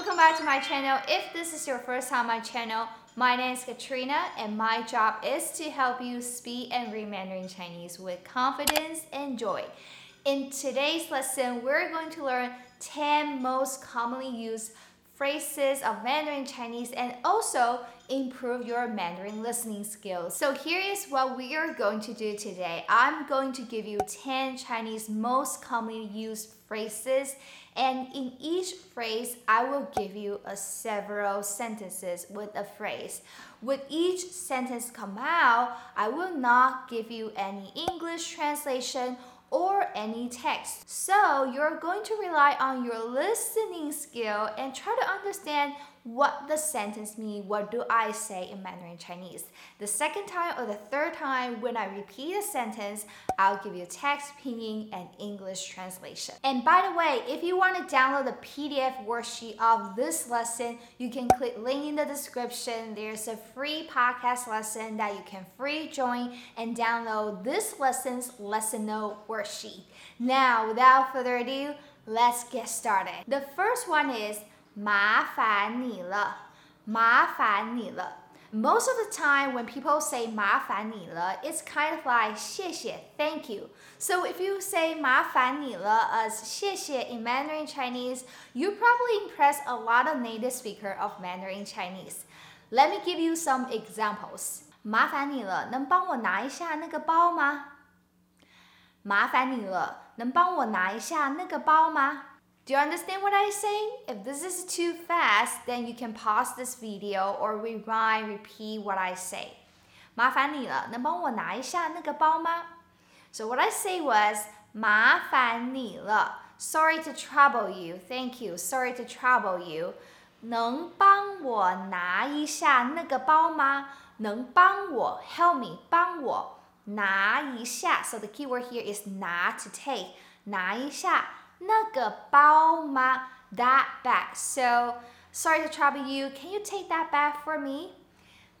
welcome back to my channel. If this is your first time on my channel, my name is Katrina and my job is to help you speak and read Mandarin Chinese with confidence and joy. In today's lesson, we're going to learn 10 most commonly used phrases of Mandarin Chinese and also improve your Mandarin listening skills. So here is what we are going to do today. I'm going to give you 10 Chinese most commonly used phrases and in each phrase I will give you a several sentences with a phrase. With each sentence come out, I will not give you any English translation or any text. So you're going to rely on your listening skill and try to understand what the sentence means. What do I say in Mandarin Chinese? The second time or the third time when I repeat a sentence, I'll give you a text, pinyin, and English translation. And by the way, if you want to download the PDF worksheet of this lesson, you can click link in the description. There's a free podcast lesson that you can free join and download this lesson's lesson note worksheet. Now, without further ado, let's get started. The first one is 麻烦你了，麻烦你了。Most of the time, when people say 麻烦你了, it's kind of like 谢谢, thank you. So if you say 麻烦你了 as 谢谢 in Mandarin Chinese, you probably impress a lot of native speaker of Mandarin Chinese. Let me give you some examples. 麻烦你了，能帮我拿一下那个包吗？麻烦你了，能帮我拿一下那个包吗 ？do you understand what I say? If this is too fast, then you can pause this video or rewind, repeat what I say. 麻烦你了，能帮我拿一下那个包吗? So what I say was 麻烦你了. Sorry to trouble you. Thank you. Sorry to trouble you. 能帮我拿一下那个包吗？能帮我 help me 帮我拿一下。So the key word here is 拿 to take. 拿一下。 那个包吗？That bag. So sorry to trouble you. Can you take that bag for me?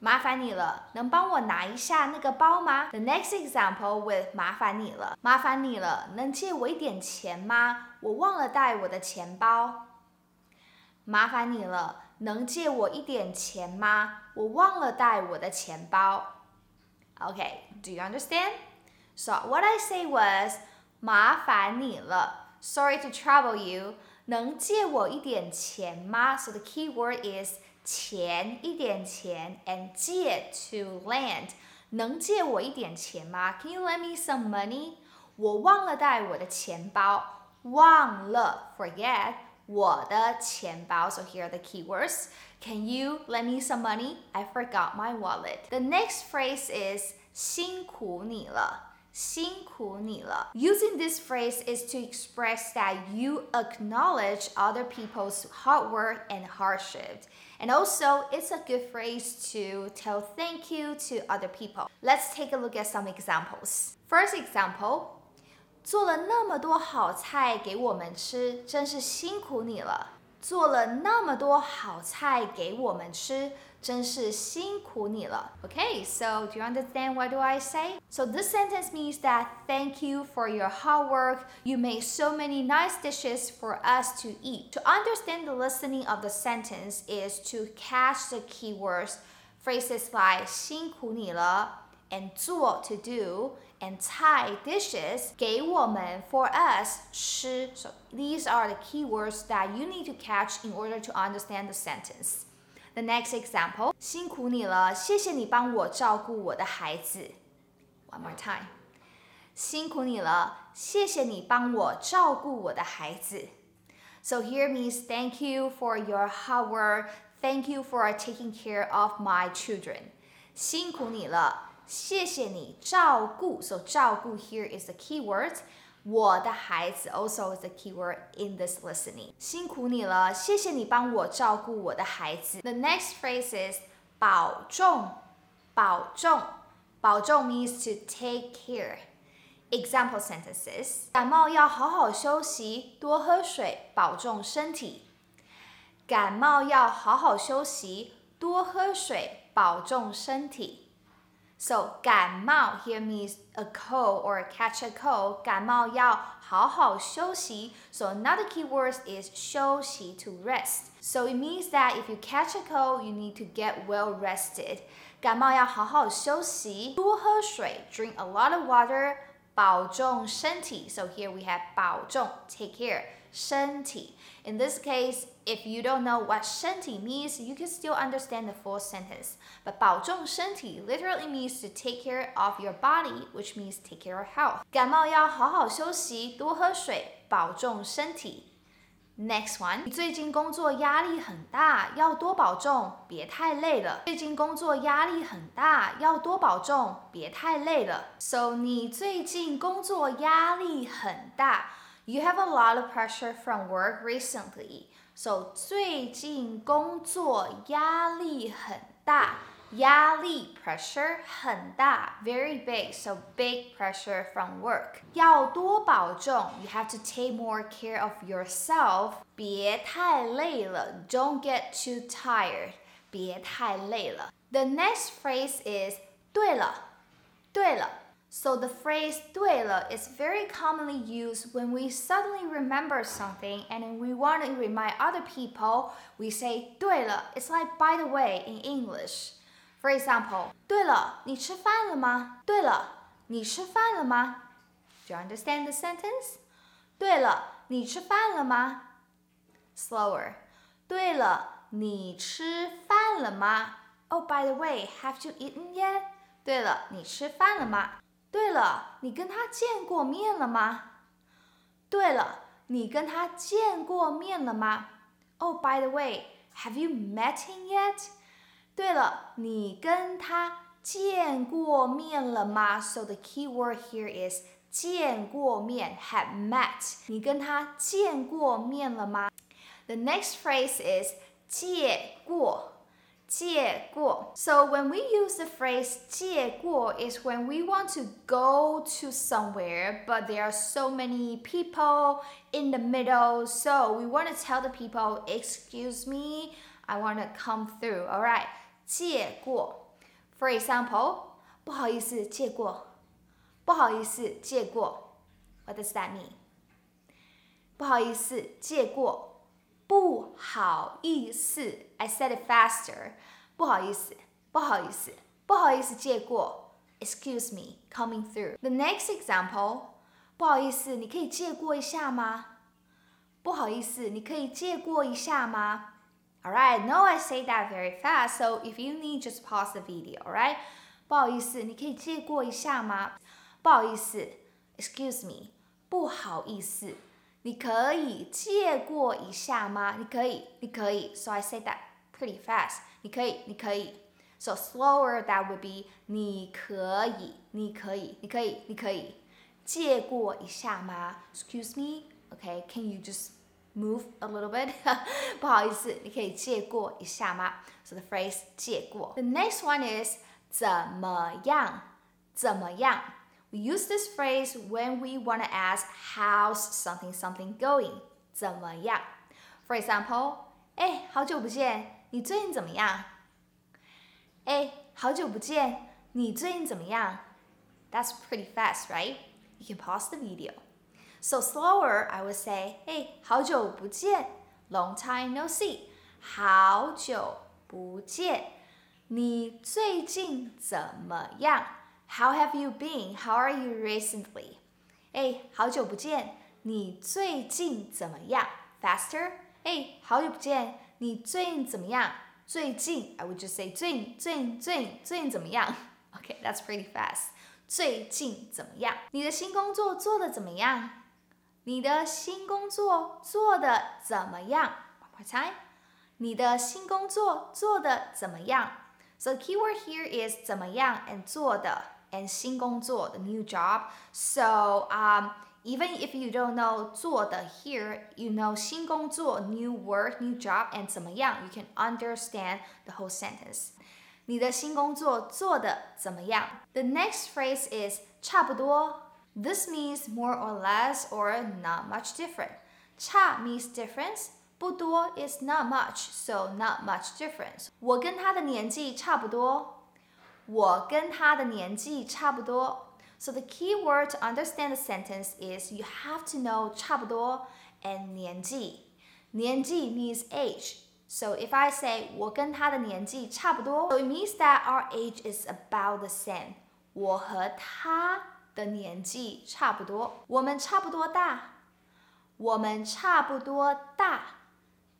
麻烦你了，能帮我拿一下那个包吗？The next example with 麻烦你了，麻烦你了，能借我一点钱吗？我忘了带我的钱包。麻烦你了，能借我一点钱吗？我忘了带我的钱包。Okay, do you understand? So what I say was 麻烦你了。Sorry to trouble you. 能借我一点钱吗？So the key word is 钱，一点钱，and 借 to lend。能借我一点钱吗？Can you lend me some money？我忘了带我的钱包，忘了 forget 我的钱包。So here are the keywords. Can you lend me some money? I forgot my wallet. The next phrase is 辛苦你了。 辛苦你了. Using this phrase is to express that you acknowledge other people's hard work and hardship. And also, it's a good phrase to tell thank you to other people. Let's take a look at some examples. First example, 做了那么多好菜给我们吃，真是辛苦你了。 做了那么多好菜给我们吃，真是辛苦你了。Okay, so do you understand what do I say? So this sentence means that thank you for your hard work. You made so many nice dishes for us to eat. To understand the listening of the sentence is to catch the keywords, phrases like 辛苦你了 and 做 to do and 菜 dishes 给我们 for us 吃. So these are the keywords that you need to catch in order to understand the sentence. The next example 辛苦你了，谢谢你帮我照顾我的孩子。One more time. 辛苦你了，谢谢你帮我照顾我的孩子。So here means thank you for your hard work. Thank you for taking care of my children. 辛苦你了。 谢谢你照顾，so 照顾 here is the key word。我的孩子 also is the key word in this listening。辛苦你了，谢谢你帮我照顾我的孩子。The next phrase is 保重，保重，保重 means to take care。Example sentences：感冒要好好休息，多喝水，保重身体。感冒要好好休息，多喝水，保重身体。So 感冒 here means a cold or catch a cold. 感冒要好好休息. So another key word is 休息 to rest. So it means that if you catch a cold, you need to get well rested. 感冒要好好休息，多喝水，drink a lot of water，保重身体。So here we have 保重，take care 身体。In this case, if you don't know what 身体 means, you can still understand the full sentence. But 保重身体 literally means to take care of your body, which means take care of health. 感冒要好好休息，多喝水，保重身体。Next one，你最近工作压力很大，要多保重，别太累了。最近工作压力很大，要多保重，别太累了。So 你最近工作压力很大。You have a lot of pressure from work recently. So 最近工作压力很大。压力 pressure 很大，very big, so big pressure from work. 要多保重，you have to take more care of yourself. 别太累了，don't get too tired. 别太累了。The next phrase is 对了，对了。 So the phrase 对了 is very commonly used when we suddenly remember something and then we want to remind other people. We say 对了. It's like by the way in English. For example, 对了，你吃饭了吗？对了，你吃饭了吗？Do you understand the sentence? 对了，你吃饭了吗？Slower. 对了，你吃饭了吗？Oh, by the way, have you eaten yet? 对了，你吃饭了吗？ 对了，你跟他见过面了吗？对了，你跟他见过面了吗？Oh, by the way, have you met him yet? 对了，你跟他见过面了吗？So the key word here is 见过面，have met。你跟他见过面了吗？The next phrase is 借过。借过. So when we use the phrase 借过 is when we want to go to somewhere, but there are so many people in the middle. So we want to tell the people, excuse me, I want to come through. All right. 借过. For example, 不好意思，借过。不好意思，借过。What does that mean? 不好意思，借过。 不好意思，I said it faster。不好意思，不好意思，不好意思，借过。Excuse me, coming through. The next example，不好意思，你可以借过一下吗？不好意思，你可以借过一下吗？Alright, no, I say that very fast, so if you need, just pause the video. Alright，不好意思，你可以借过一下吗？不好意思，Excuse me，不好意思。 你可以借过一下吗？你可以，你可以。So I say that pretty fast. 你可以，你可以。So slower that would be 你可以，你可以，你可以，你可以。借过一下吗？Excuse me. Okay, can you just move a little bit? 不好意思，你可以借过一下吗？So the phrase 借过。The next one is 怎么样？怎么样 ？we use this phrase when we want to ask how's something something going. 怎么样? For example, 哎，好久不见，你最近怎么样？哎，好久不见，你最近怎么样？That's pretty fast, right? You can pause the video. So slower, I would say, 哎，好久不见，long time no see. 好久不见，你最近怎么样 ？how have you been? How are you recently? 哎，好久不见，你最近怎么样？Faster. 哎，好久不见，你最近怎么样？最近，I would just say 最近，最近，最近，最近怎么样？Okay, that's pretty fast. 最近怎么样？你的新工作做的怎么样？你的新工作做的怎么样？One more time. 你的新工作做的怎么样？So the keyword here is 怎么样 and 做的。 and 新工作 the new job. So um, even if you don't know 做的 here, you know 新工作 new word, new job, and 怎么样 you can understand the whole sentence. 你的新工作做的怎么样? The next phrase is 差不多. This means more or less or not much different. 差 means difference. 不多 is not much, so not much difference. 我跟他的年纪差不多。 我跟他的年纪差不多。So the key word to understand the sentence is you have to know 差不多 and 年纪。年纪 means age. So if I say 我跟他的年纪差不多, so it means that our age is about the same. 我和他的年纪差不多，我们差不多大，我们差不多大。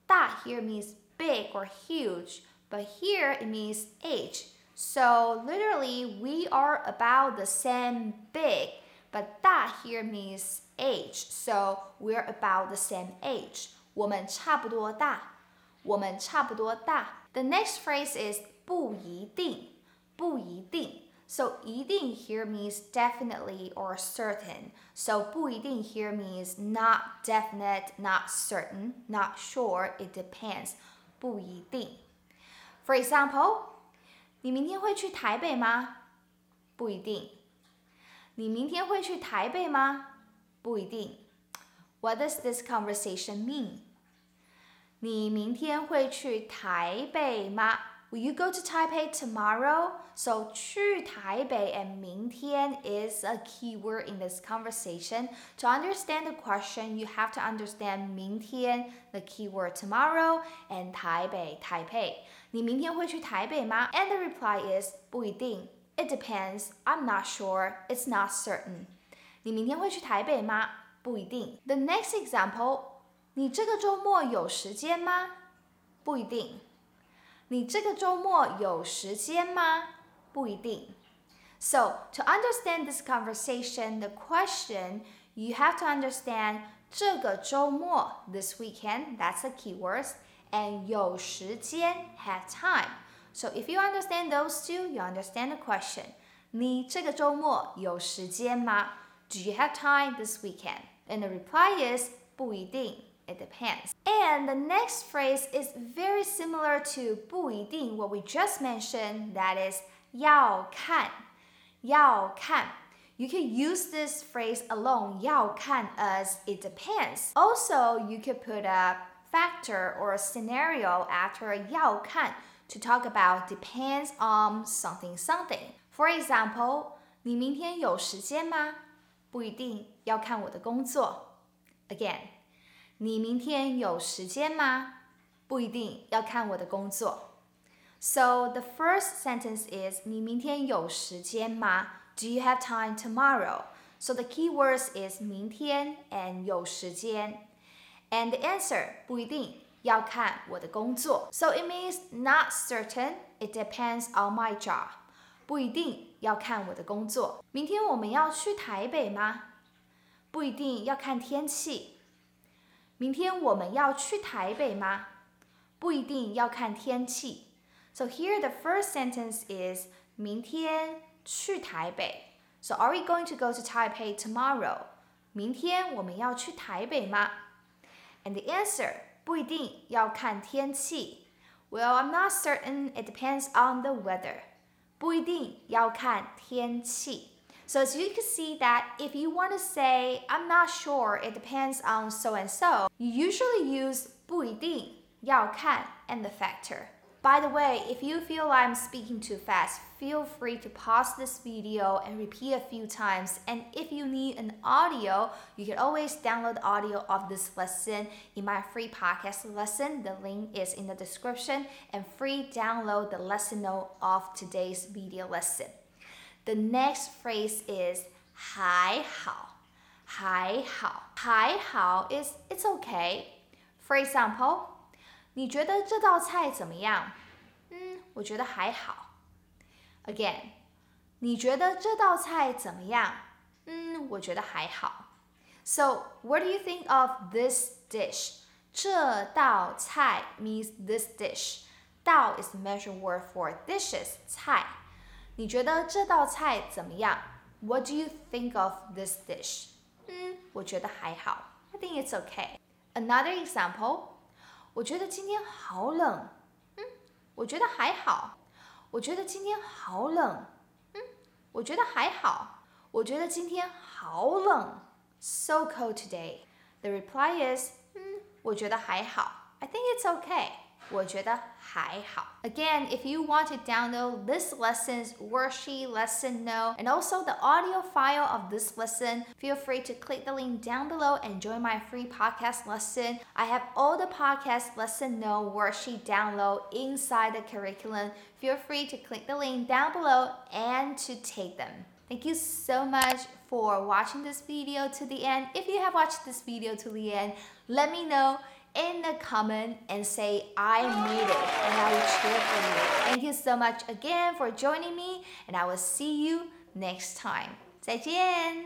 大 here means big or huge, but here it means age. So literally, we are about the same big, but 大 here means age. So we're about the same age. 我们差不多大，我们差不多大。The next phrase is 不一定，不一定。So 一定 here means definitely or certain. So 不一定 here means not definite, not certain, not sure, it depends. 不一定。For example, 你明天会去台北吗？不一定。你明天会去台北吗？不一定。What does this conversation mean? 你明天会去台北吗？Will you go to Taipei tomorrow? So 去台北 and 明天 is a key word in this conversation. To understand the question, you have to understand 明天 the key word tomorrow and 台北 Taipei. 你明天会去台北吗？And the reply is 不一定。It depends. I'm not sure. It's not certain. 你明天会去台北吗？不一定。The next example. 你这个周末有时间吗？不一定。你这个周末有时间吗？不一定。So to understand this conversation, the question you have to understand 这个周末 this weekend, that's the keywords and 有时间 have time. So if you understand those two, you understand the question. 你这个周末有时间吗? Do you have time this weekend? And the reply is 不一定. It depends. And the next phrase is very similar to 不一定, what we just mentioned, that is 要看,要看. You can use this phrase alone, 要看 as it depends. Also, you could put a factor or a scenario after 要看 to talk about depends on something something. For example, 你明天有时间吗？不一定，要看我的工作。Again, 你明天有时间吗？不一定，要看我的工作。So the first sentence is 你明天有时间吗？Do you have time tomorrow? So the key words is 明天 and 有时间。 And the answer 不一定要看我的工作。So it means not certain. It depends on my job. 不一定要看我的工作。明天我们要去台北吗？不一定要看天气。明天我们要去台北吗？不一定要看天气。So here the first sentence is 明天去台北。So are we going to go to Taipei tomorrow? 明天我们要去台北吗 ？and the answer 不一定要看天气。Well, I'm not certain. It depends on the weather. 不一定要看天气。So as you can see that if you want to say I'm not sure, it depends on so and so, you usually use 不一定要看 and the factor. By the way, if you feel I'm speaking too fast, feel free to pause this video and repeat a few times. And if you need an audio, you can always download the audio of this lesson in my free podcast lesson. The link is in the description and free download the lesson note of today's video lesson. The next phrase is 还好,还好,还好 is it's okay. For example, 你觉得这道菜怎么样？嗯，我觉得还好。Again，你觉得这道菜怎么样？嗯，我觉得还好。So, what do you think of this dish? 这道菜 means this dish. 道 is the measure word for dishes. 菜。你觉得这道菜怎么样？What do you think of this dish? 嗯，我觉得还好。I think it's okay. Another example. 我觉得今天好冷，嗯，我觉得还好。我觉得今天好冷，嗯，我觉得还好。我觉得今天好冷，so cold today. The reply is, 嗯，我觉得还好。I think it's okay. 我觉得还好。Again, if you want to download this lesson's worksheet, lesson note, and also the audio file of this lesson, feel free to click the link down below and join my free podcast lesson. I have all the podcast lesson note worksheet download inside the curriculum. Feel free to click the link down below and to take them. Thank you so much for watching this video to the end. If you have watched this video to the end, let me know in the comment and say I made it and I will cheer for you. Thank you so much again for joining me and I will see you next time. 再见。